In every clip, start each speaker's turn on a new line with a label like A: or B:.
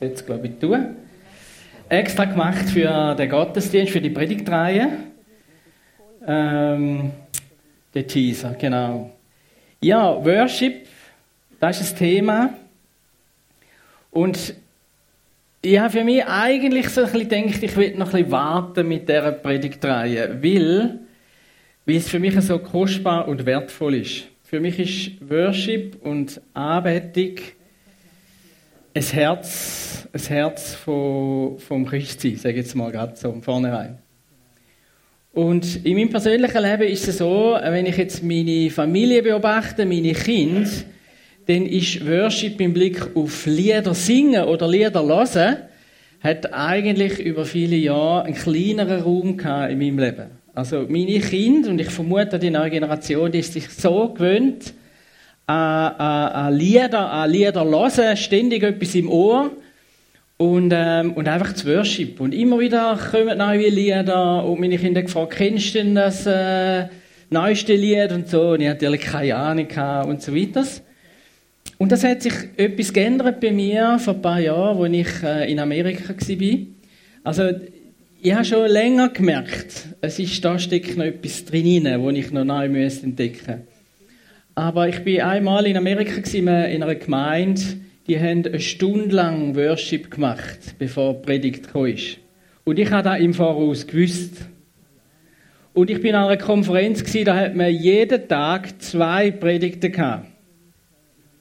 A: Jetzt glaube ich tun. Extra gemacht für den Gottesdienst, für die Predigtreihe. Ähm, der Teaser, genau. Ja, Worship, das ist das Thema. Und ich habe für mich eigentlich so ein bisschen gedacht, ich will noch ein bisschen warten mit dieser Predigtreihe, weil, weil es für mich so kostbar und wertvoll ist. Für mich ist Worship und Anbetung ein Herz, ein Herz vom, vom Christsein, sage ich jetzt mal gerade so vornherein. Und in meinem persönlichen Leben ist es so, wenn ich jetzt meine Familie beobachte, meine Kinder, dann ist Worship im Blick auf Lieder singen oder Lieder hören, hat eigentlich über viele Jahre einen kleineren Raum gehabt in meinem Leben. Also meine Kinder, und ich vermute die neue Generation, die ist sich so gewöhnt, an, an, an Lieder, an Lieder hören, ständig etwas im Ohr und, ähm, und einfach zu Worship. Und immer wieder kommen neue Lieder und meine Kinder gefragt, kennst du denn das äh, neueste Lied und so? Und ich hatte natürlich keine Ahnung und so weiter. Und das hat sich etwas geändert bei mir vor ein paar Jahren, als ich äh, in Amerika war. Also, ich habe schon länger gemerkt, es ist, da steckt noch etwas drin, das ich noch neu entdecken müsste. Aber ich bin einmal in Amerika in einer Gemeinde, die haben eine Stunde lang Worship gemacht, bevor die Predigt kam. Und ich habe da im Voraus gewusst. Und ich bin an einer Konferenz da hat man jeden Tag zwei Predigten gehabt.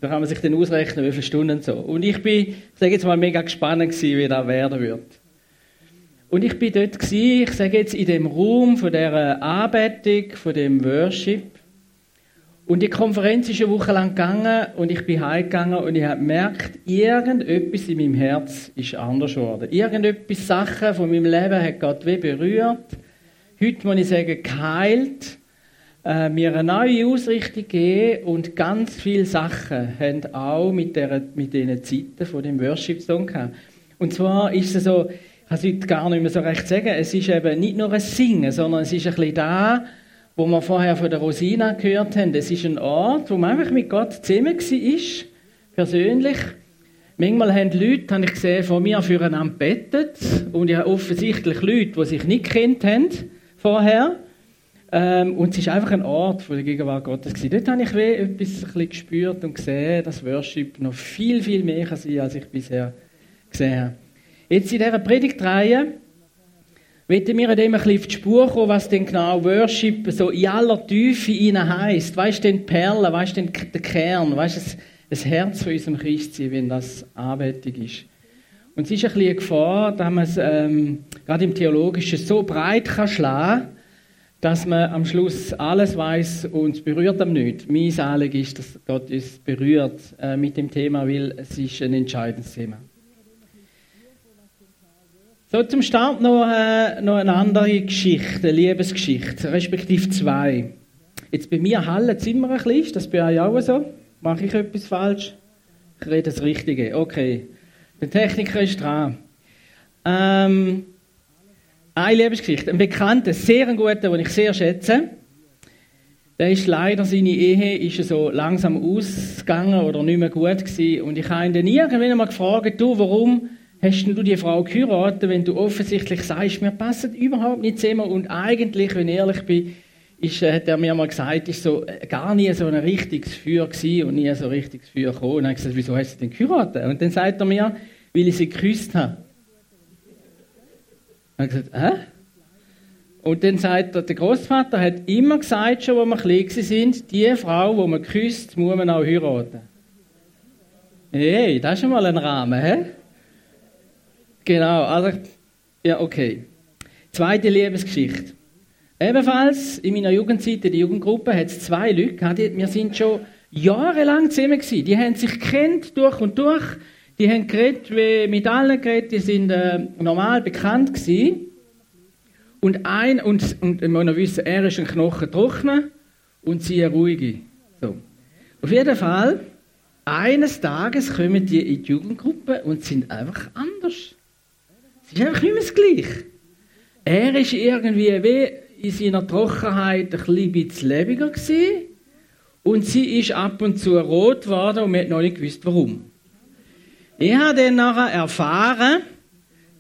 A: Da kann man sich dann ausrechnen, wie viele Stunden so. Und ich bin, sage jetzt mal, mega gespannt wie das werden wird. Und ich bin dort gewesen, ich sage jetzt in dem Raum von der Anbetung, von dem Worship. Und die Konferenz ist eine Woche lang gegangen und ich bin heimgegangen und ich habe gemerkt, irgendetwas in meinem Herz ist anders geworden. Irgendetwas, Sachen von meinem Leben hat Gott wie berührt. Heute muss ich sagen, geheilt, äh, mir eine neue Ausrichtung gegeben und ganz viele Sachen haben auch mit, der, mit diesen Zeiten von dem Worship-Song gehabt. Und zwar ist es so, kann es heute gar nicht mehr so recht sagen, es ist eben nicht nur ein Singen, sondern es ist ein bisschen da, wo wir vorher von der Rosina gehört haben, das ist ein Ort, wo man einfach mit Gott zusammen war, persönlich. Manchmal haben Leute, habe ich gesehen, von mir füreinander bettet und ich habe offensichtlich Leute, die sich nicht kennt haben vorher. Ähm, und es ist einfach ein Ort von der Gegenwart Gottes gewesen. Dort habe ich etwas ein gespürt und gesehen, dass Worship noch viel, viel mehr kann sein, als ich bisher gesehen habe. Jetzt in dieser Predigtreihe wollen wir dem ein auf die Spur kommen, was denn genau Worship so in aller Tiefe ihnen heisst. Weißt du, den Perlen, weißt du, den Kern, weißt du, das, Herz von unserem Christsein, wenn das Anbetung ist. Und es ist ein bisschen eine Gefahr, dass man es ähm, gerade im Theologischen so breit kann schlagen dass man am Schluss alles weiß und es berührt am nicht. Mein Anliegen ist, dass Gott uns berührt äh, mit dem Thema, weil es ist ein entscheidendes Thema. So, zum Start noch, äh, noch eine andere Geschichte, eine Liebesgeschichte, respektive zwei. Jetzt bei mir hallen es immer ein bisschen, ist das bei euch auch so? Mache ich etwas falsch? Ich rede das Richtige, okay. Der Techniker ist dran. Ähm, eine Liebesgeschichte. Ein Bekannter, sehr ein guter, den ich sehr schätze. Der ist leider, seine Ehe ist so langsam ausgegangen oder nicht mehr gut gewesen. Und ich habe ihn dann irgendwann mal gefragt, du, warum hast du die Frau geheiratet, wenn du offensichtlich sagst, wir passen überhaupt nicht zusammen und eigentlich, wenn ich ehrlich bin, ist, äh, hat er mir mal gesagt, ist so äh, gar nie so ein richtiges Feuer gewesen und nie so ein richtiges Feuer gekommen. Und dann habe ich gesagt, wieso hast du denn geheiratet? Und dann sagt er mir, weil ich sie geküsst habe. Und ich gesagt, hä? Und dann sagt er, der Großvater hat immer gesagt, schon, als wir klein sind, die Frau, die man küsst, muss man auch heiraten. Hey, das ist schon mal ein Rahmen, hä? Genau, also, ja, okay. Zweite Liebesgeschichte. Ebenfalls in meiner Jugendzeit, in der Jugendgruppe, hat es zwei Leute gehabt, wir sind schon jahrelang zusammen gewesen. Die haben sich kennt durch und durch. Die haben geredet, wie mit allen geredet, die sind äh, normal bekannt gewesen. Und ein, und, und muss noch wissen, er ist ein Knochen trockner und sie eine ruhige. So. Auf jeden Fall, eines Tages kommen die in die Jugendgruppe und sind einfach anders. Es ist einfach mehr das Gleiche. Er ist irgendwie wie in seiner Trockenheit ein bisschen lebiger gewesen. Und sie ist ab und zu rot geworden und man hat noch nicht gewusst, warum. Ich habe dann nachher erfahren,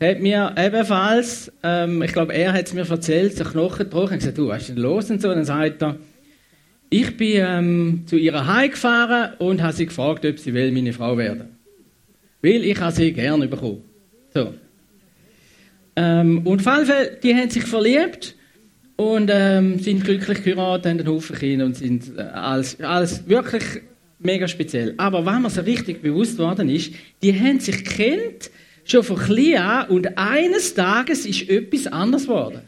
A: hat mir ebenfalls, ähm, ich glaube, er hat es mir erzählt, so Knochen gebrochen. Gesagt, du, was ist denn los und so? Und dann sagt er, ich bin ähm, zu ihrer Heim gefahren und habe sie gefragt, ob sie will meine Frau werden. Weil ich habe sie gerne bekommen. So. Ähm, und auf jeden Fall, die haben sich verliebt und ähm, sind glücklich geheiratet, haben einen Haufen Kinder und sind äh, alles, alles wirklich mega speziell. Aber was mir so richtig bewusst worden ist, die haben sich kennt schon von klein an und eines Tages ist etwas anders geworden.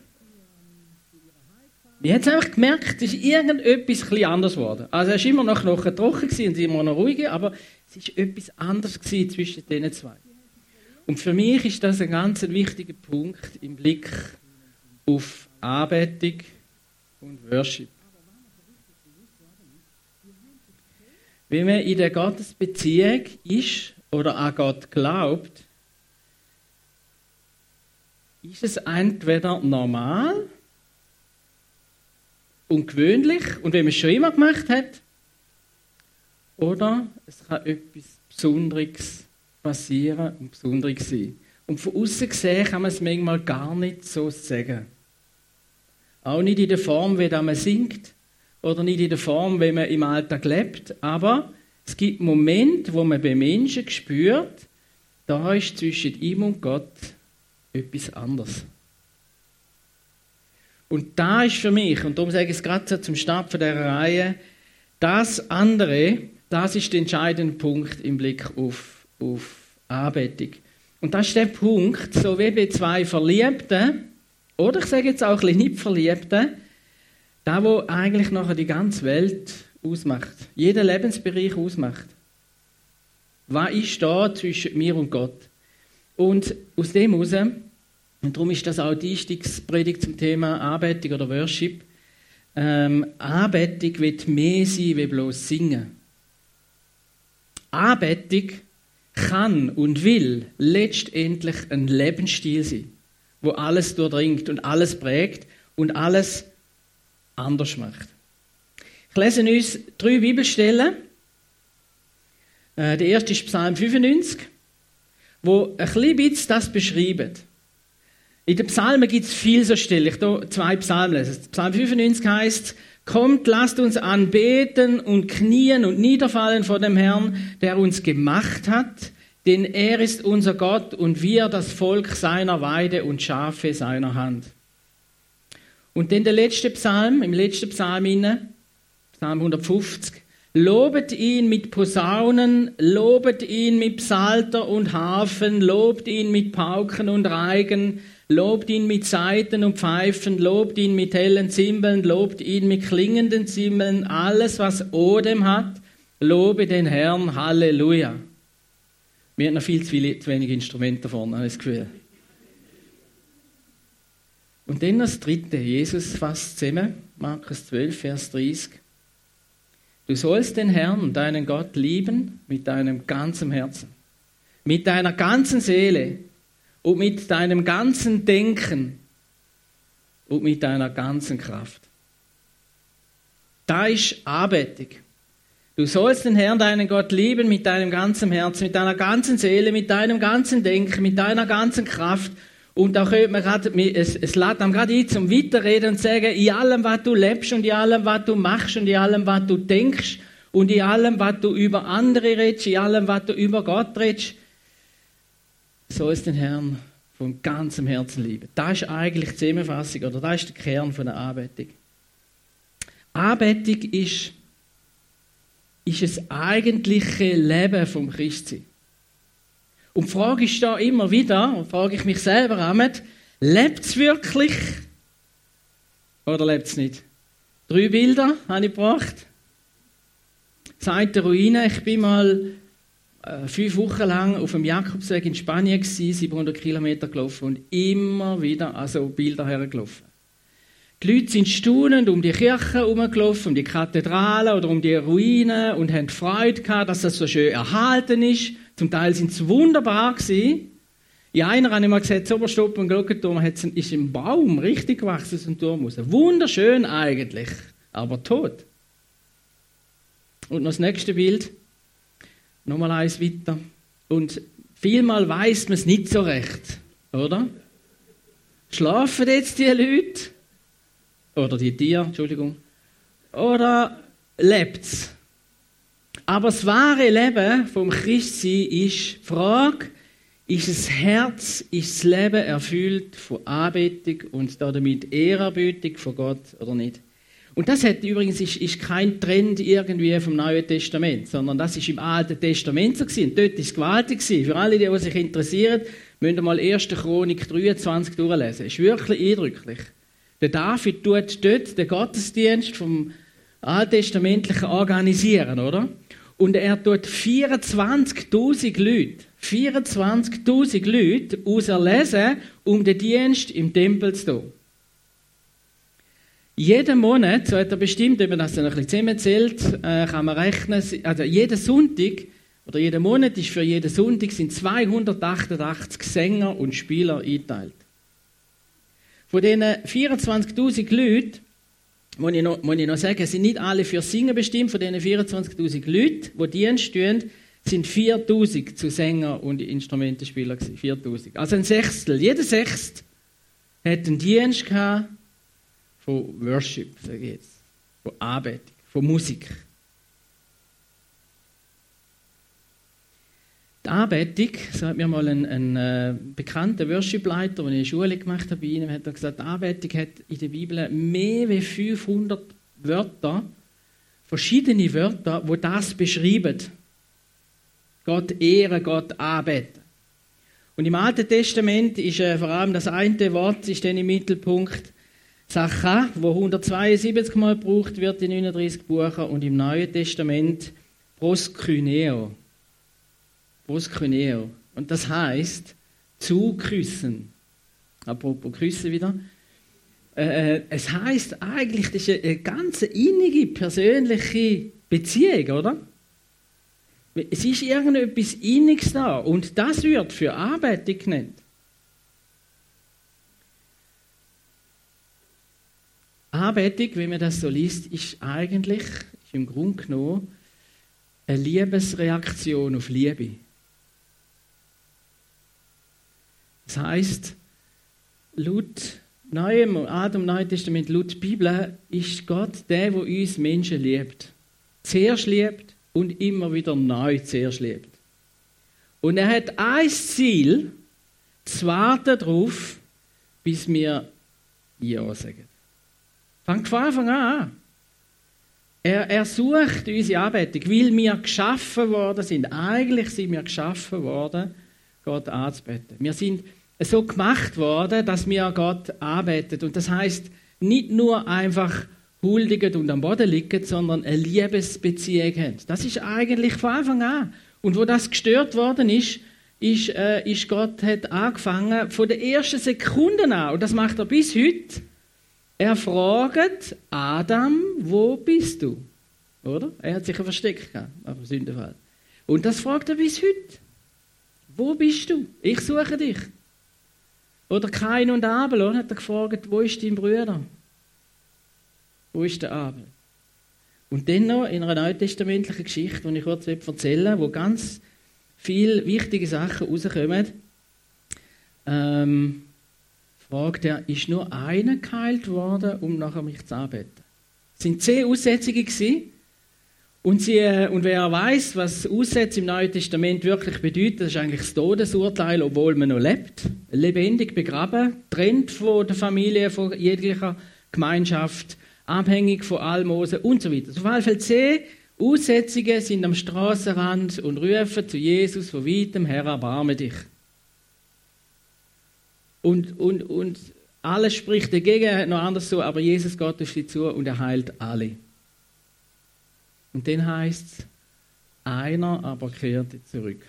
A: Ich habe einfach gemerkt, es ist irgendetwas ein anders geworden. Also er war immer noch, trocken und immer noch ruhig, aber es war etwas anderes zwischen diesen zwei. Und für mich ist das ein ganz wichtiger Punkt im Blick auf Anbetung und Worship. Wenn man in der Gottesbeziehung ist oder an Gott glaubt, ist es entweder normal und gewöhnlich und wenn man es schon immer gemacht hat, oder es kann etwas Besonderes passieren und besonderes sein. Und von außen gesehen kann man es manchmal gar nicht so sagen. Auch nicht in der Form, wie man singt oder nicht in der Form, wie man im Alltag lebt, aber es gibt Momente, wo man bei Menschen spürt, da ist zwischen ihm und Gott etwas anderes. Und da ist für mich, und darum sage ich es gerade zum Start von dieser Reihe, das andere, das ist der entscheidende Punkt im Blick auf, auf Anbetung. Und das ist der Punkt, so wie bei zwei Verliebten, oder ich sage jetzt auch ein bisschen nicht Verliebten, da wo eigentlich nachher die ganze Welt ausmacht, jeder Lebensbereich ausmacht. Was ist da zwischen mir und Gott? Und aus dem heraus und darum ist das auch die Einstiegspredigt zum Thema Anbetung oder Worship. Ähm, Anbetung wird mehr sein wie bloß singen. Anbetung kann und will letztendlich ein Lebensstil sein, wo alles durchdringt und alles prägt und alles anders macht. Ich lese uns drei Bibelstellen. Äh, der erste ist Psalm 95, wo ein bisschen das beschreibt. In den Psalmen gibt es viel so still. Ich hier zwei Psalmen. Psalm 95 heißt, Kommt, lasst uns anbeten und knien und niederfallen vor dem Herrn, der uns gemacht hat, denn er ist unser Gott und wir das Volk seiner Weide und Schafe seiner Hand. Und dann der letzte Psalm, im letzten Psalm inne, Psalm 150. Lobet ihn mit Posaunen, lobet ihn mit Psalter und Hafen, lobt ihn mit Pauken und Reigen, Lobt ihn mit Saiten und Pfeifen, lobt ihn mit hellen Zimbeln, lobt ihn mit klingenden Zimbeln, alles was Odem hat, lobe den Herrn, Halleluja. Wir haben noch viel zu, viele, zu wenig Instrumente vorne, habe ich das Gefühl. Und dann das dritte, Jesus fasst zusammen, Markus 12, Vers 30. Du sollst den Herrn, deinen Gott, lieben mit deinem ganzen Herzen, mit deiner ganzen Seele, und mit deinem ganzen Denken und mit deiner ganzen Kraft. Da ist Anbetung. Du sollst den Herrn, deinen Gott, lieben mit deinem ganzen Herzen, mit deiner ganzen Seele, mit deinem ganzen Denken, mit deiner ganzen Kraft. Und da könnte man gerade, es, es lädt einem gerade ein zum Weiterreden und sagen, in allem, was du lebst und in allem, was du machst und in allem, was du denkst und in allem, was du über andere redest, in allem, was du über Gott redest, so ist den Herrn von ganzem Herzen lieben. Das ist eigentlich die Zusammenfassung oder das ist der Kern von der Anbetung. Anbetung ist, ist das eigentliche Leben vom Christsein. Und die Frage ist da immer wieder, und frage ich mich selber damit, lebt es wirklich oder lebt es nicht? Drei Bilder habe ich gebracht. Seit der Ruine, ich bin mal fünf Wochen lang auf dem Jakobsweg in Spanien gewesen, 700 Kilometer gelaufen und immer wieder an so Bilder hergelaufen. Die Leute sind staunend um die Kirche herumgelaufen, um die Kathedrale oder um die Ruinen und haben Freude gehabt, dass das so schön erhalten ist. Zum Teil sind es wunderbar gewesen. In einer habe ich mal gesehen, Oberstopp und Glockenturm ist ein Baum richtig gewachsen aus dem Turm raus. Wunderschön eigentlich, aber tot. Und noch das nächste Bild. Nochmal eins weiter. Und vielmal weiß man es nicht so recht, oder? Schlafen jetzt die Leute? Oder die Tiere, Entschuldigung. Oder lebt's? Aber das wahre Leben vom Christsein ist die Frage, ist das Herz, ist das Leben erfüllt von Anbetung und damit Ehrerbietung von Gott oder nicht? Und das hat übrigens ist, ist kein Trend irgendwie vom Neuen Testament, sondern das ist im Alten Testament so gewesen. Und dort ist es gewaltig gewesen. Für alle, die, sich interessieren, müsst ihr mal 1. Chronik 23 durchlesen. Ist wirklich eindrücklich. Der David tut dort den Gottesdienst vom Alttestamentlichen organisieren, oder? Und er tut 24.000 Leute 24.000 Leute auserlesen, um den Dienst im Tempel zu tun. Jeden Monat, so hat er bestimmt, man das dann ein bisschen zusammenzählt, äh, kann man rechnen, also jeden Sonntag oder jeden Monat ist für jeden Sonntag sind 288 Sänger und Spieler eingeteilt. Von diesen 24.000 Leuten, muss ich, noch, muss ich noch sagen, sind nicht alle für Singen bestimmt, von diesen 24.000 Leuten, die Dienst tun, sind 4000 zu Sänger und Instrumentenspieler gewesen. 4000. Also ein Sechstel. Jeder Sechst hat einen Dienst gehabt von Worship, sage ich jetzt. Von Anbetung, von Musik. Die Anbetung, so hat mir mal ein, ein äh, bekannter Worship-Leiter, den ich in Schule gemacht habe bei ihm, hat gesagt, die Anbetung hat in der Bibel mehr als 500 Wörter, verschiedene Wörter, wo das beschreiben. Gott ehren, Gott anbeten. Und im Alten Testament ist äh, vor allem das eine Wort ist dann im Mittelpunkt Sacha, wo 172 Mal gebraucht wird in 39 Büchern und im Neuen Testament proskyneo. Proskyneo. Und das heißt zuküssen. Apropos Küssen wieder. Äh, äh, es heißt eigentlich, das ist eine ganz innige persönliche Beziehung, oder? Es ist irgendetwas Inniges da und das wird für Arbeit genannt. Anbetung, wenn man das so liest, ist eigentlich, ist im Grunde genommen, eine Liebesreaktion auf Liebe. Das heißt, laut Neuem, Adam Neuen Testament, laut Bibel, ist Gott der, der uns Menschen liebt. Zuerst liebt und immer wieder neu zuerst liebt. Und er hat ein Ziel, zu warten darauf, bis wir Ja sagen. Fangt von Anfang an Er, er sucht unsere Anbetung, weil wir geschaffen worden sind. Eigentlich sind wir geschaffen worden, Gott anzubeten. Wir sind so gemacht worden, dass wir Gott anbeten. Und das heißt nicht nur einfach huldigen und am Boden liegen, sondern eine Liebesbeziehung haben. Das ist eigentlich von Anfang an. Und wo das gestört worden ist, ist, äh, ist Gott hat angefangen von der ersten Sekunde an, und das macht er bis heute, er fragt Adam, wo bist du? Oder? Er hat sich versteckt gehabt, auf dem Sündenfall. Und das fragt er bis heute. Wo bist du? Ich suche dich. Oder Kain und Abel, oder? hat er gefragt, wo ist dein Bruder? Wo ist der Abel? Und dann noch in einer neutestamentlichen Geschichte, die ich kurz erzählen wo ganz viele wichtige Sachen rauskommen, ähm, fragt er, ist nur einer geheilt worden, um nachher mich zu arbeiten? Es sind zehn Aussetzungen gewesen. Und, sie, äh, und wer weiß, was Aussätze im Neuen Testament wirklich bedeutet, das ist eigentlich das Todesurteil, obwohl man noch lebt. Lebendig begraben, trennt von der Familie, von jeglicher Gemeinschaft abhängig von Almosen und so weiter. Auf jeden Fall zehn Aussätzige sind am Straßenrand und rufen zu Jesus von weitem her, erbarme dich. Und, und, und alles spricht dagegen, noch anders so, aber Jesus geht auf sie zu und er heilt alle. Und dann heißt es, einer aber kehrte zurück.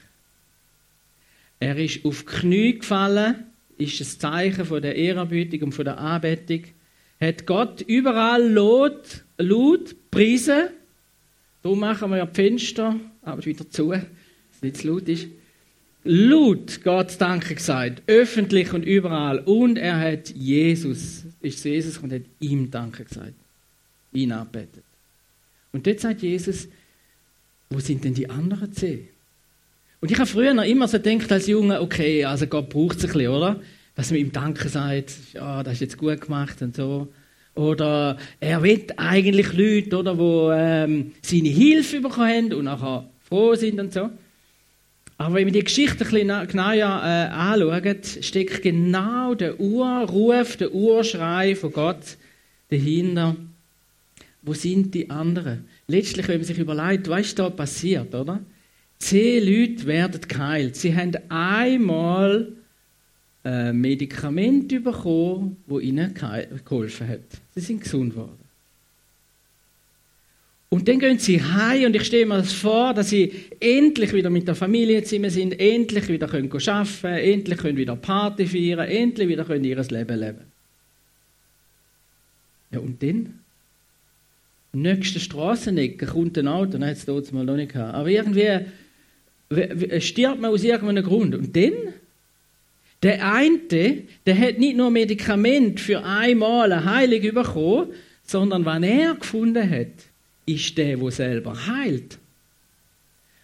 A: Er ist auf Knie gefallen, ist das Zeichen von der Ehrerbietung und von der Anbetung hat Gott überall laut, laut preisen. Darum machen wir ja die Fenster, aber wieder zu, dass es nicht zu laut ist. Laut Gott Danke gesagt, öffentlich und überall. Und er hat Jesus, ist zu Jesus und hat ihm Danke gesagt. Ihn anbetet. Und dort sagt Jesus, wo sind denn die anderen zehn? Und ich habe früher noch immer so gedacht als Junge, okay, also Gott braucht es ein bisschen, oder? Dass man ihm Danke sagt, ja, das ist jetzt gut gemacht und so. Oder er will eigentlich Leute, oder, wo ähm, seine Hilfe bekommen haben und nachher froh sind und so. Aber wenn wir die Geschichte ein bisschen genauer äh, anschauen, steckt genau der Urruf, der Urschrei von Gott dahinter. Wo sind die anderen? Letztlich, wenn man sich überlegt, was ist da passiert, oder? Zehn Leute werden geheilt. Sie haben einmal ein äh, Medikament bekommen, das ihnen geholfen hat. Sie sind gesund worden. Und dann gehen sie heim und ich stelle mir das vor, dass sie endlich wieder mit der Familie zusammen sind, endlich wieder können arbeiten können, endlich können wieder Party feiern, endlich wieder können ihr Leben leben. Ja, und dann? Nächste Straßenecke kommt ein Auto, nein, jetzt es mal noch nicht gehabt. Aber irgendwie stirbt man aus irgendeinem Grund. Und dann? Der eine, der hat nicht nur Medikament für einmal eine Heilung bekommen, sondern was er gefunden hat, ist der, der selber heilt.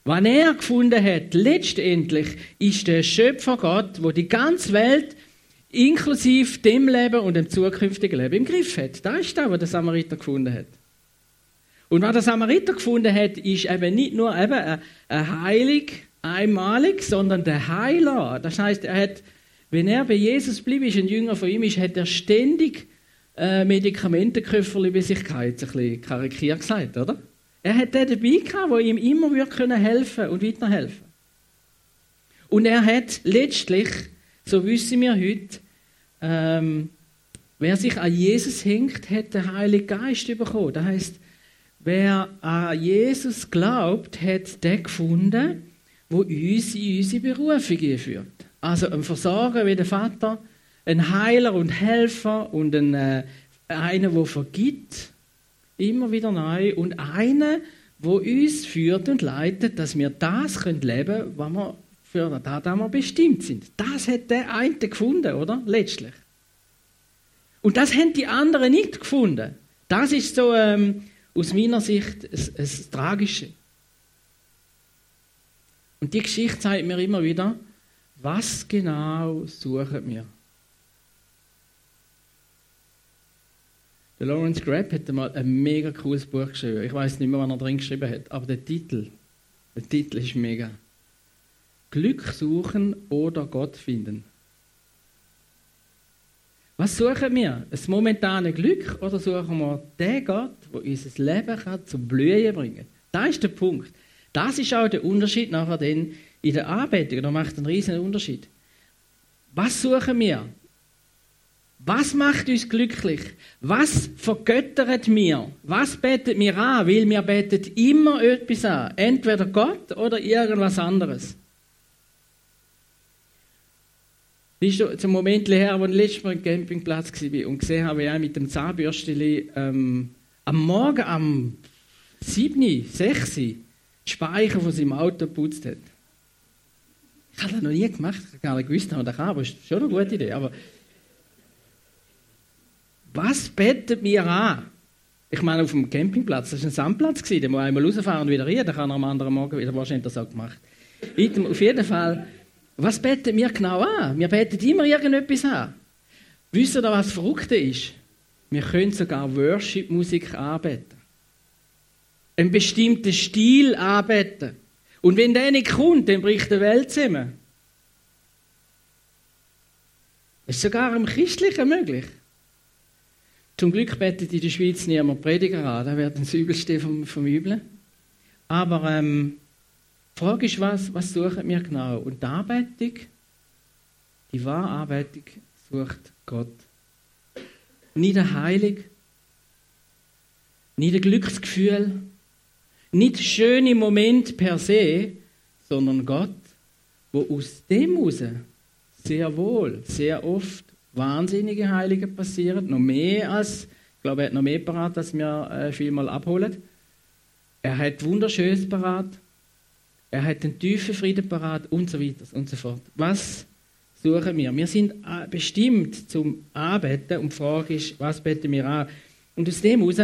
A: Was er gefunden hat, letztendlich, ist der Schöpfer Gott, wo die ganze Welt inklusive dem Leben und dem zukünftigen Leben im Griff hat. Das ist das, was der Samariter gefunden hat. Und was der Samariter gefunden hat, ist eben nicht nur eben eine Heilung, einmalig, sondern der Heiler. Das heißt, er hat, wenn er bei Jesus blieb, ist ein Jünger von ihm ist, hat er ständig äh, Medikamentenköfferli bei sich gehabt, ein bisschen karikiert gesagt, oder? Er hat den dabei gehabt, der ihm immer wieder helfen und weiterhelfen Und er hat letztlich, so wissen wir heute, ähm, wer sich an Jesus hängt, hat den Heiligen Geist bekommen. Das heißt, wer an Jesus glaubt, hat den gefunden, wo uns in unsere Berufung führt. Also ein Versorger wie der Vater, ein Heiler und Helfer und ein, äh, einer, der vergibt, immer wieder neu und einer, wo uns führt und leitet, dass wir das können leben können, was wir für das wir bestimmt sind. Das hat der eine gefunden, oder? Letztlich. Und das haben die anderen nicht gefunden. Das ist so ähm, aus meiner Sicht das, das Tragische. Und die Geschichte zeigt mir immer wieder, was genau suchen wir? Der Lawrence Grapp hat einmal ein mega cooles Buch geschrieben. Ich weiß nicht mehr, was er drin geschrieben hat, aber der Titel, der Titel ist mega. Glück suchen oder Gott finden. Was suchen wir? Ein momentanes Glück oder suchen wir den Gott, der unser Leben kann zum Blühen bringen Das ist der Punkt. Das ist auch der Unterschied nachher dann in der Anbetung. Da macht einen riesen Unterschied. Was suchen wir? Was macht uns glücklich? Was vergöttert mir? Was betet mir an? Weil mir betet immer etwas an. Entweder Gott oder irgendwas anderes. Bist du zum Moment her, als ich letztes Mal am Campingplatz war und gesehen habe, wie er mit dem Zahnbürstchen ähm, am Morgen am 7., 6. die Speicher von seinem Auto geputzt hat. Ich habe das noch nie gemacht, ich habe gar nicht gewusst, dass man das kann, aber das ist schon eine gute Idee. Aber was betet mir an? Ich meine, auf dem Campingplatz, das war ein Sandplatz, der muss einmal rausfahren und wieder rein, dann kann er am anderen Morgen wieder wahrscheinlich das auch gemacht. Auf jeden Fall, was betet mir genau an? Wir beten immer irgendetwas an. Wisst ihr, was Verrückte ist? Wir können sogar Worship-Musik anbeten. Einen bestimmten Stil anbeten. Und wenn der nicht kommt, dann bricht die Welt zusammen. Das ist sogar im Christlichen möglich. Zum Glück betet in der Schweiz niemand Prediger an, da wird das Übelste vom, vom Üblen. Aber ähm, die Frage ist, was, was suchen wir genau? Und die Anbetung, die wahre Anbetung sucht Gott. Nicht eine Heilung, nicht ein Glücksgefühl, nicht schöne Moment per se, sondern Gott, wo aus dem heraus sehr wohl, sehr oft wahnsinnige Heilige passieren, noch mehr als, ich glaube, er hat noch mehr parat, als wir äh, viel mal abholen. Er hat Wunderschönes parat, Er hat den tiefen Frieden parat und so weiter und so fort. Was suchen wir? Wir sind äh, bestimmt zum Anbeten und die Frage ist, was beten wir an? Und aus dem heraus,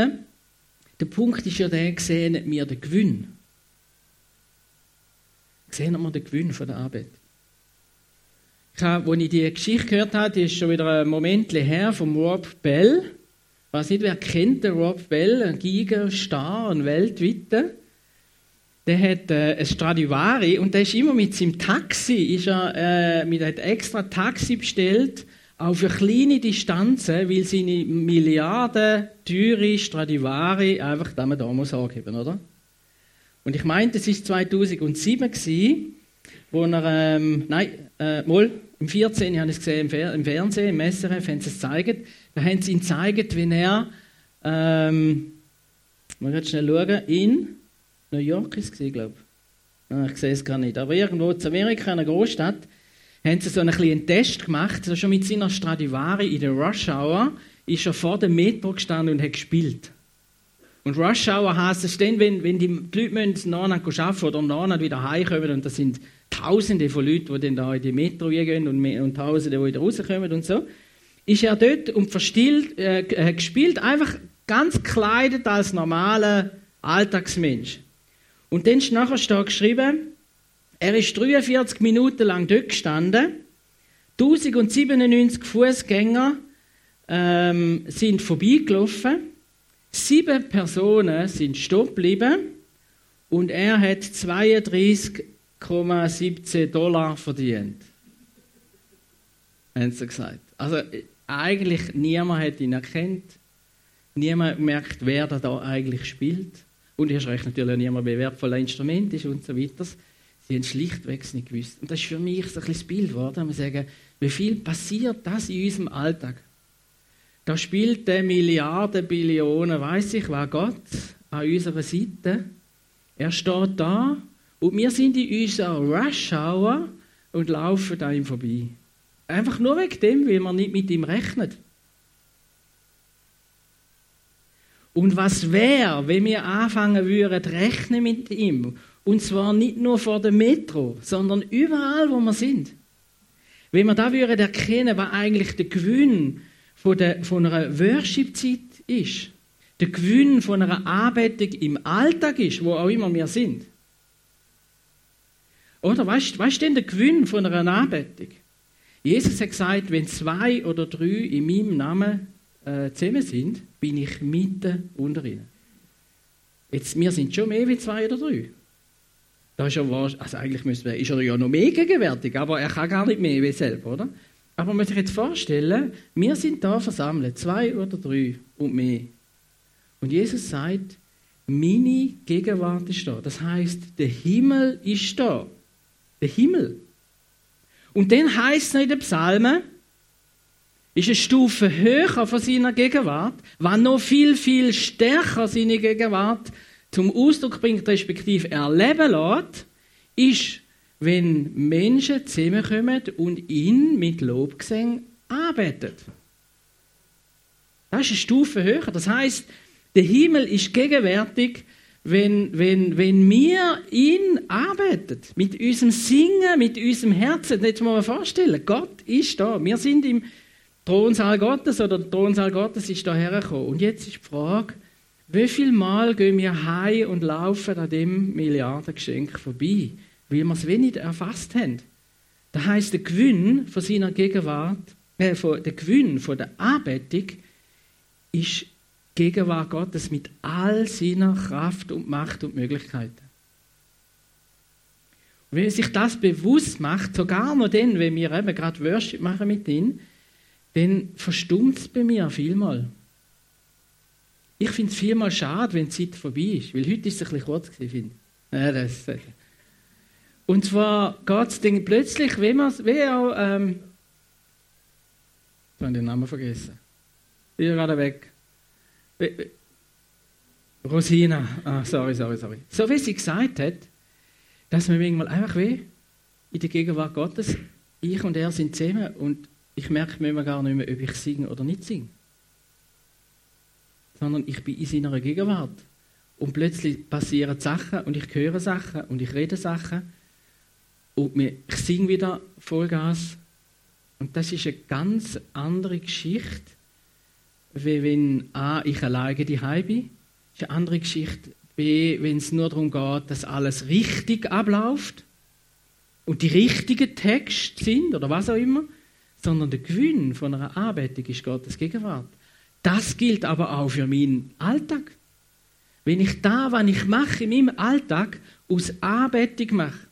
A: der Punkt ist ja der, sehen wir den Gewinn. Sehen wir den Gewinn von der Arbeit. Als ich die Geschichte gehört habe, die ist schon wieder ein Moment her, vom Rob Bell. Ich weiß nicht, wer kennt den Rob Bell, ein Gigastar, ein weltweiter. Der hat äh, ein Stradivari und der ist immer mit seinem Taxi, ist er, äh, mit einem extra Taxi bestellt, auch für kleine Distanzen, weil seine Milliarden teure Stradivari einfach damit da muss angeben, oder? Und ich meine, das ist 2007 gewesen, wo er, ähm, nein, äh, mal, im 14. habe ich es gesehen, im, Fernsehen, im SRF, haben sie es gezeigt. Da haben sie ihn gezeigt, wie er, ähm, mal ganz schnell schauen, in New York ist es, glaube ich. Ah, ich sehe es gar nicht. Aber irgendwo in Amerika, in einer Großstadt, haben sie so einen kleinen Test gemacht. Also schon mit seiner Stradivari in der Rush Hour ist er vor dem Metro gestanden und hat gespielt. Und Rush Hour heisst es dann, wenn, wenn die Leute müssen nachher arbeiten oder nachher wieder heimkommen und das sind Tausende von Leuten, die dann da in die Metro gehen und, und Tausende, die wieder rauskommen und so, ist er dort und verstillt, äh, gespielt, einfach ganz gekleidet als normaler Alltagsmensch. Und dann ist nachher da geschrieben, er ist 43 Minuten lang dort gestanden, 1097 Fußgänger ähm, sind vorbeigelaufen, sieben Personen sind stehen geblieben und er hat 32 1,17 Dollar verdient. Haben sie gesagt. Also eigentlich niemand hat ihn erkannt. Niemand merkt, wer da eigentlich spielt. Und erst recht natürlich niemand, wie wertvoll ein Instrument ist und so weiter. Sie haben schlichtweg nicht gewusst. Und das ist für mich so ein bisschen das Bild geworden. Wir sagen, wie viel passiert das in unserem Alltag? Da spielt der Milliarden, Billionen, weiß ich, war Gott an unserer Seite. Er steht da und wir sind in unserer Rush Hour und laufen an ihm vorbei. Einfach nur wegen dem, weil man nicht mit ihm rechnet. Und was wäre, wenn wir anfangen würden, rechnen mit ihm? Und zwar nicht nur vor dem Metro, sondern überall, wo wir sind. Wenn wir da würden erkennen, was eigentlich der Gewinn von, der, von einer Worship-Zeit ist, der Gewinn von einer Anbetung im Alltag ist, wo auch immer wir sind. Oder weißt du denn der Gewinn von einer Anbetung? Jesus hat gesagt, wenn zwei oder drei in meinem Namen äh, zusammen sind, bin ich mitten unter ihnen. Jetzt, wir sind schon mehr wie zwei oder drei. Da ist er, also eigentlich müsste, ist er ja noch mehr gegenwärtig, aber er kann gar nicht mehr wie selber, oder? Aber man muss sich jetzt vorstellen, wir sind da versammelt, zwei oder drei und mehr. Und Jesus sagt, meine Gegenwart ist da. Das heißt, der Himmel ist da der Himmel. Und dann heißt es in den Psalmen, ist eine Stufe höher von seiner Gegenwart, was noch viel, viel stärker seine Gegenwart zum Ausdruck bringt, respektive erleben lässt, ist, wenn Menschen zusammenkommen und ihn mit Lobgesang anbeten. Das ist eine Stufe höher. Das heißt, der Himmel ist gegenwärtig wenn, wenn, wenn wir ihn arbeiten, mit unserem Singen, mit unserem Herzen, jetzt muss man vorstellen, Gott ist da. Wir sind im Thronsaal Gottes oder der Thronsaal Gottes ist da hergekommen. Und jetzt ist die Frage, wie viel Mal gehen wir heim und laufen an dem Milliardengeschenk vorbei, weil wir es wenig erfasst haben? Das heißt, der Gewinn von seiner Gegenwart, äh, der Gewinn von der Anbetung ist Gegenwart Gottes mit all seiner Kraft und Macht und Möglichkeiten. Und wenn man sich das bewusst macht, sogar noch dann, wenn wir eben gerade Worship machen mit ihm, dann verstummt es bei mir vielmal. Ich finde es vielmal schade, wenn die Zeit vorbei ist, weil heute ist es ein bisschen kurz gewesen, finde ich. Ja, das, und zwar geht es dann plötzlich, wie man wie auch, ähm, ich habe den Namen vergessen. Ich bin gerade weg. Rosina, ah, sorry, sorry, sorry. So wie sie gesagt hat, dass wir manchmal einfach weh in der Gegenwart Gottes, ich und er sind zusammen und ich merke mir gar nicht mehr, ob ich singe oder nicht singe. Sondern ich bin in seiner Gegenwart. und plötzlich passieren Sachen und ich höre Sachen und ich rede Sachen und ich singe wieder Vollgas. Und das ist eine ganz andere Geschichte, wie wenn A, ich alleine daheim bin. Das ist eine andere Geschichte, B, wenn es nur darum geht, dass alles richtig abläuft und die richtigen Texte sind oder was auch immer, sondern der Gewinn von einer Anbetung ist Gottes Gegenwart. Das gilt aber auch für meinen Alltag. Wenn ich da, was ich mache in meinem Alltag, aus Anbetung mache,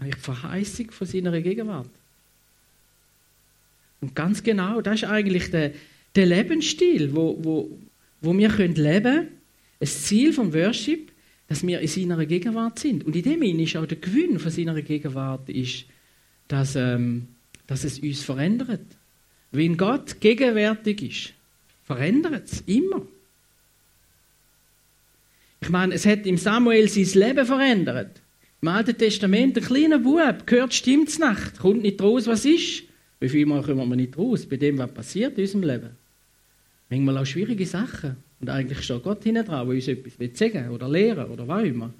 A: habe ich die Verheißung von seiner Gegenwart. Und ganz genau, das ist eigentlich der, der Lebensstil, wo, wo, wo wir leben können. Das Ziel vom Worship, dass wir in seiner Gegenwart sind. Und in dem Sinne ist auch der Gewinn von seiner Gegenwart, ist, dass, ähm, dass es uns verändert. Wenn Gott gegenwärtig ist, verändert es immer. Ich meine, es hat im Samuel sein Leben verändert. Im Alten Testament, ein kleiner Bub, gehört stimmt's Nacht, kommt nicht raus, was ist. Wie viel Mal kommen wir nicht raus bei dem, was passiert in unserem Leben? Manchmal auch schwierige Sachen. Und eigentlich steht Gott hinten dran, der uns etwas sagen oder lehren oder was immer.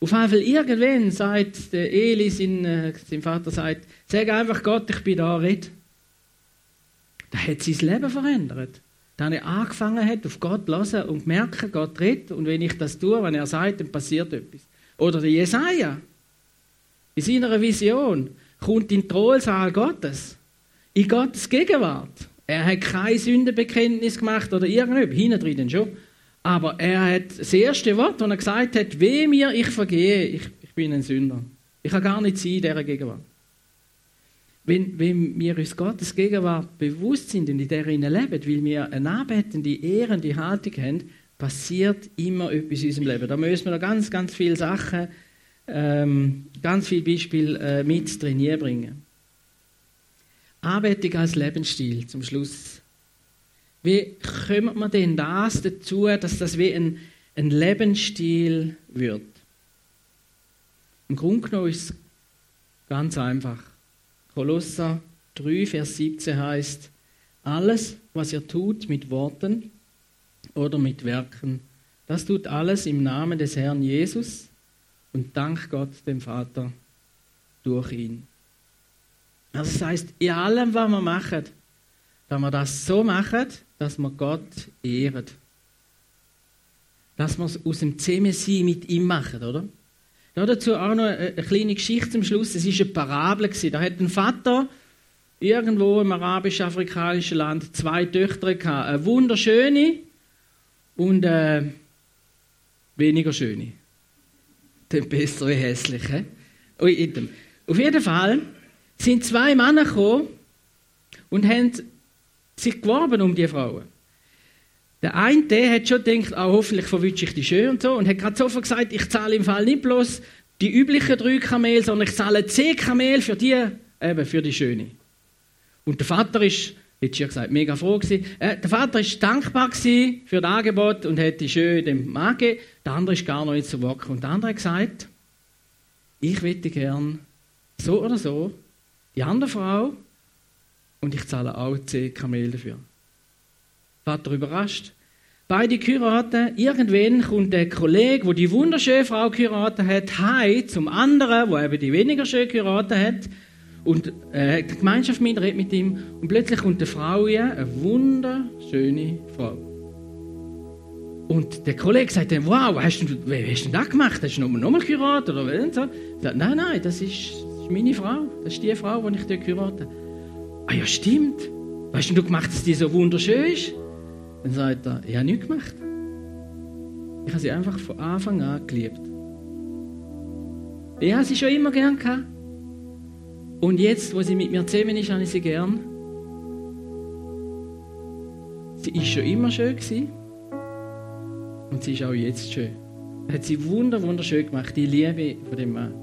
A: Auf jeden Fall irgendwann sagt der Eli, sein, äh, sein Vater, sagt, sag einfach Gott, ich bin da, red. Da hat sein Leben verändert. Dann er angefangen hat, auf Gott zu hören und merken, Gott redet. Und wenn ich das tue, wenn er sagt, dann passiert etwas. Oder der Jesaja. In seiner Vision kommt in den Thronsaal Gottes. In Gottes Gegenwart. Er hat kein Sündenbekenntnis gemacht oder irgendetwas, hinten drin schon. Aber er hat das erste Wort, das er gesagt hat, weh mir, ich vergehe, ich, ich bin ein Sünder. Ich kann gar nicht sein in dieser Gegenwart. Wenn, wenn wir uns Gottes Gegenwart bewusst sind und in der leben, weil wir eine anbetende, ehrende Haltung haben, passiert immer etwas in unserem Leben. Da müssen wir noch ganz, ganz viele Sachen, ähm, ganz viele Beispiele äh, mit trainieren bringen. Anbetung als Lebensstil zum Schluss. Wie kommt man denn das dazu, dass das wie ein, ein Lebensstil wird? Im Grunde genommen ist es ganz einfach. Kolosser 3, Vers 17 heißt, alles, was ihr tut mit Worten oder mit Werken, das tut alles im Namen des Herrn Jesus und dank Gott dem Vater durch ihn. Also das heißt, in allem, was wir machen, dass wir das so machen, dass wir Gott ehren. Dass wir es aus dem Zusammensein mit ihm machen, oder? Ja, dazu auch noch eine kleine Geschichte zum Schluss. Es war eine Parabel. Da hat ein Vater irgendwo im arabisch-afrikanischen Land zwei Töchter gehabt. Eine wunderschöne und eine weniger schöne. Dann besser wie hässlich. He? Auf jeden Fall sind zwei Männer gekommen und haben sich geworben um die Frauen. Der eine, der hat schon gedacht, oh, hoffentlich verwünsche ich die schön und so, und hat gerade sofort gesagt, ich zahle im Fall nicht bloß die üblichen drei Kamel, sondern ich zahle zehn Kamel für die, eben für die Schöne. Und der Vater ist, hätte ich gesagt, mega froh gewesen. Äh, der Vater ist dankbar gewesen für das Angebot und hat die schön dem Mann gegeben. Der andere ist gar noch nicht so wacker. Und der andere hat gesagt, ich möchte gern so oder so die andere Frau und ich zahle auch 10 Kamel dafür. Vater überrascht. Beide heiraten. Irgendwann kommt der Kollege, der die wunderschöne Frau geheiratet hat, heim zum anderen, der eben die weniger schön geheiratet hat. Und äh, die Gemeinschaft mit, redet mit ihm. Und plötzlich kommt eine Frau hier, eine wunderschöne Frau. Und der Kollege sagt dann, wow, hast du, hast du das gemacht? Hast du nochmal, nochmal geheiratet? Oder so? Sagt, nein, nein, das ist, das ist meine Frau. Das ist die Frau, die ich dort geheiratet. Ah ja, stimmt. Weißt du, du gemacht, dass die so wunderschön ist? Dann sagt er, ich habe nichts gemacht. Ich habe sie einfach von Anfang an geliebt. Ich habe sie schon immer gern gehabt. Und jetzt, wo sie mit mir zusammen ist, habe ich sie gern. Sie ist schon immer schön gewesen. Und sie ist auch jetzt schön. Das hat sie wunder, wunderschön gemacht, die Liebe von dem Mann.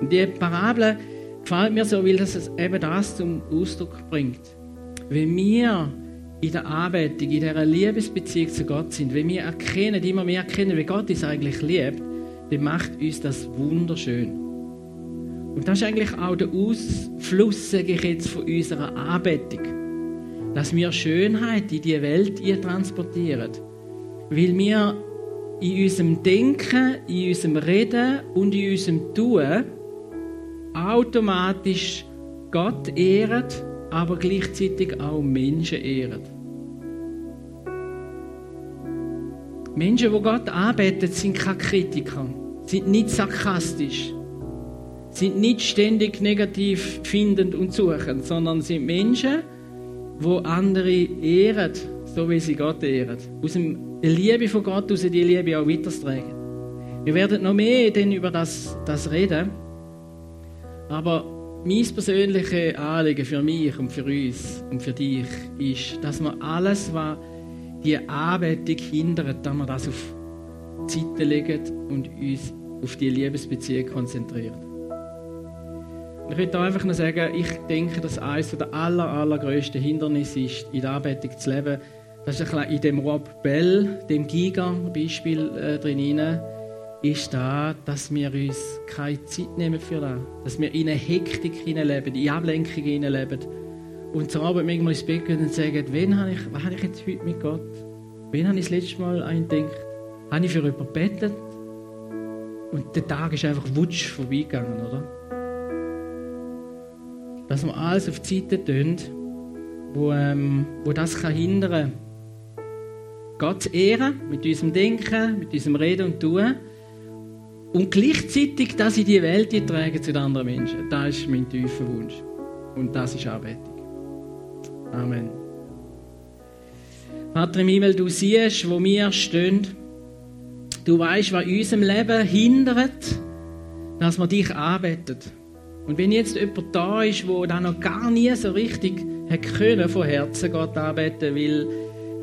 A: Und die Parabel gefällt mir so, weil das eben das zum Ausdruck bringt. Wenn wir in der Anbetung, in dieser Liebesbeziehung zu Gott sind, wenn wir erkennen, immer mehr erkennen, wie Gott uns eigentlich liebt, dann macht uns das wunderschön. Und das ist eigentlich auch der Ausfluss, sage ich jetzt, von unserer Anbetung. Dass wir Schönheit in die Welt transportieren. weil wir in unserem Denken, in unserem Reden und in unserem Tun automatisch Gott ehren, aber gleichzeitig auch Menschen ehren. Menschen, die Gott anbeten, sind keine Kritiker, sind nicht sarkastisch, sind nicht ständig negativ findend und suchend, sondern sind Menschen, die andere ehren, so wie sie Gott ehren. Aus der Liebe von Gott aus die Liebe auch weitertragen. Wir werden noch mehr denn über das, das reden. Aber mein persönliches Anliegen für mich und für uns und für dich ist, dass wir alles, was die Anbetung hindert, dass wir das auf die Seite legen und uns auf die Liebesbeziehung konzentrieren. Ich möchte einfach nur sagen, ich denke, dass eines der aller, allergrößten Hindernisse ist, in der Anbetung zu leben. Das ist ein in dem Rob Bell, dem Giga-Beispiel äh, drin, ist da, dass wir uns keine Zeit nehmen für das. Dass wir in eine Hektik hineinleben, in Ablenkung hineinleben und zur Abend manchmal ins Bett gehen und sagen, wen habe ich, was habe ich jetzt heute mit Gott? Wen habe ich das letzte Mal gedacht? Habe ich für jemanden gebetet? Und der Tag ist einfach wutsch vorbeigegangen, oder? Dass wir alles auf die Seite tun, wo, ähm, wo das kann hindern kann. Gott ehren, mit unserem Denken, mit unserem Reden und Tun. Und gleichzeitig das in die Welt tragen zu den anderen Menschen. Das ist mein tiefer Wunsch. Und das ist Anbetung. Amen. Vater im Himmel, du siehst, wo wir stehen. Du weißt, was unserem Leben hindert, dass wir dich anbeten. Und wenn jetzt jemand da ist, wo da noch gar nie so richtig können von Herzen Gott anbeten, weil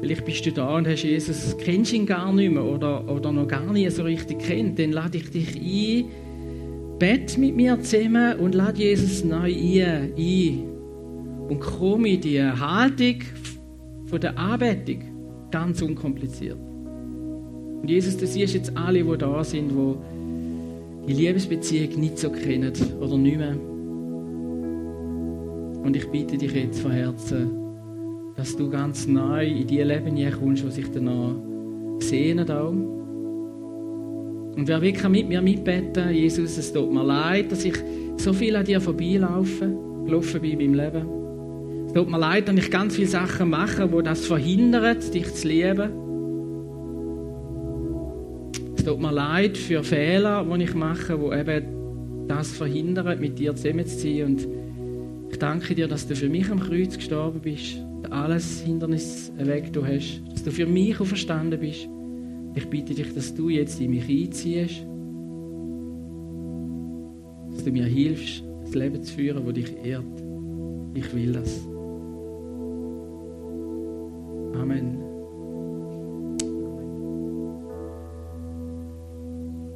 A: vielleicht bist du da und hast Jesus, kennst ihn gar nicht mehr oder, oder noch gar nie so richtig kennt, dann lade ich dich ein, bett mit mir zusammen und lade Jesus neu ein, ein und komm in die Haltung von der Anbetung ganz unkompliziert. Und Jesus, du siehst jetzt alle, die da sind, die die Liebesbeziehung nicht so kennen oder nicht mehr. Und ich bitte dich jetzt von Herzen, dass du ganz neu in die Leben kommst, die sich danach sehnen auch. Und wer kann mit mir mitbeten. Jesus, es tut mir leid, dass ich so viel an dir vorbeilaufe, gelaufen bin in meinem Leben. Es tut mir leid, dass ich ganz viele Sachen mache, die das verhindern, dich zu lieben. Tut mir leid für Fehler, die ich mache, die eben das verhindern, mit dir zusammenzuziehen. Und ich danke dir, dass du für mich am Kreuz gestorben bist, alles Hindernis weg du hast, dass du für mich auferstanden bist. Ich bitte dich, dass du jetzt in mich einziehst, dass du mir hilfst, das Leben zu führen, das dich ehrt. Ich will das. Amen.